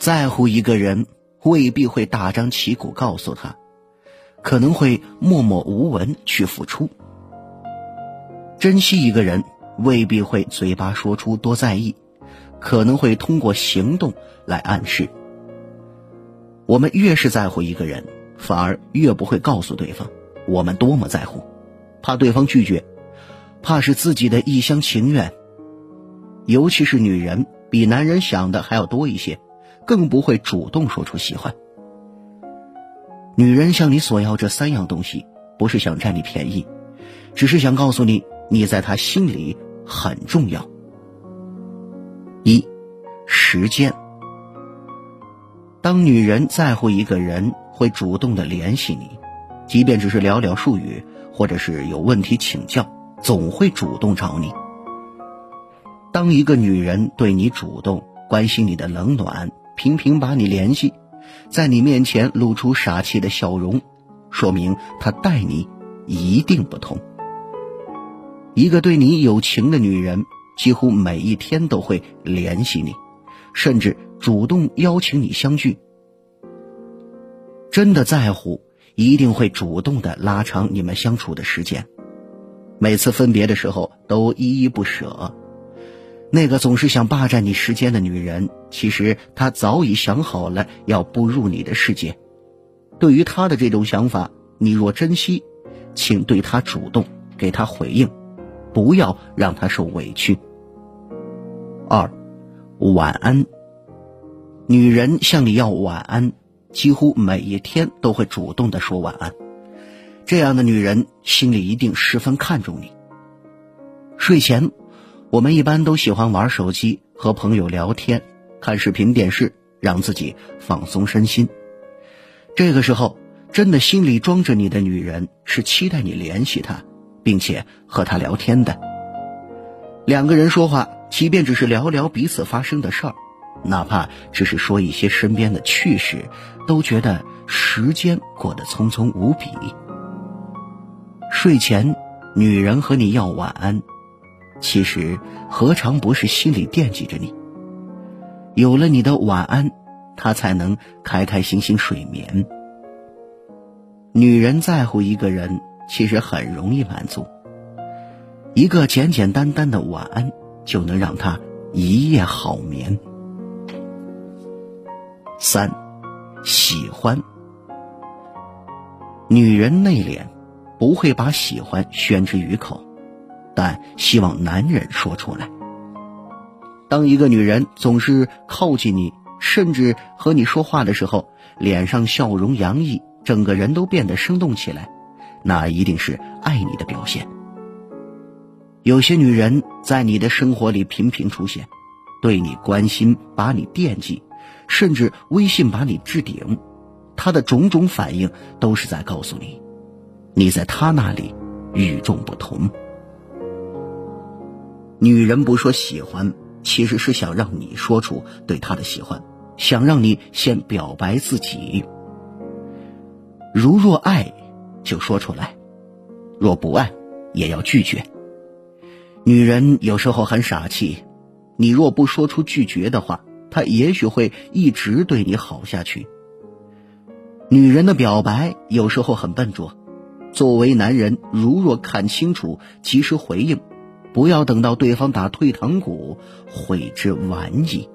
在乎一个人未必会大张旗鼓告诉他，可能会默默无闻去付出。珍惜一个人未必会嘴巴说出多在意，可能会通过行动来暗示。我们越是在乎一个人，反而越不会告诉对方我们多么在乎，怕对方拒绝，怕是自己的一厢情愿。尤其是女人，比男人想的还要多一些，更不会主动说出喜欢。女人向你索要这三样东西，不是想占你便宜，只是想告诉你，你在她心里很重要。一，时间。当女人在乎一个人，会主动的联系你，即便只是寥寥数语，或者是有问题请教，总会主动找你。当一个女人对你主动关心你的冷暖，频频把你联系，在你面前露出傻气的笑容，说明他待你一定不同。一个对你有情的女人，几乎每一天都会联系你，甚至主动邀请你相聚。真的在乎，一定会主动的拉长你们相处的时间，每次分别的时候都依依不舍。那个总是想霸占你时间的女人，其实她早已想好了要步入你的世界。对于她的这种想法，你若珍惜，请对她主动，给她回应，不要让她受委屈。二，晚安。女人向你要晚安，几乎每一天都会主动的说晚安。这样的女人心里一定十分看重你。睡前。我们一般都喜欢玩手机、和朋友聊天、看视频、电视，让自己放松身心。这个时候，真的心里装着你的女人是期待你联系她，并且和她聊天的。两个人说话，即便只是聊聊彼此发生的事儿，哪怕只是说一些身边的趣事，都觉得时间过得匆匆无比。睡前，女人和你要晚安。其实何尝不是心里惦记着你？有了你的晚安，他才能开开心心睡眠。女人在乎一个人，其实很容易满足。一个简简单单的晚安，就能让她一夜好眠。三，喜欢。女人内敛，不会把喜欢宣之于口。但希望男人说出来。当一个女人总是靠近你，甚至和你说话的时候，脸上笑容洋溢，整个人都变得生动起来，那一定是爱你的表现。有些女人在你的生活里频频出现，对你关心，把你惦记，甚至微信把你置顶，她的种种反应都是在告诉你，你在她那里与众不同。女人不说喜欢，其实是想让你说出对她的喜欢，想让你先表白自己。如若爱，就说出来；若不爱，也要拒绝。女人有时候很傻气，你若不说出拒绝的话，她也许会一直对你好下去。女人的表白有时候很笨拙，作为男人，如若看清楚，及时回应。不要等到对方打退堂鼓，悔之晚矣。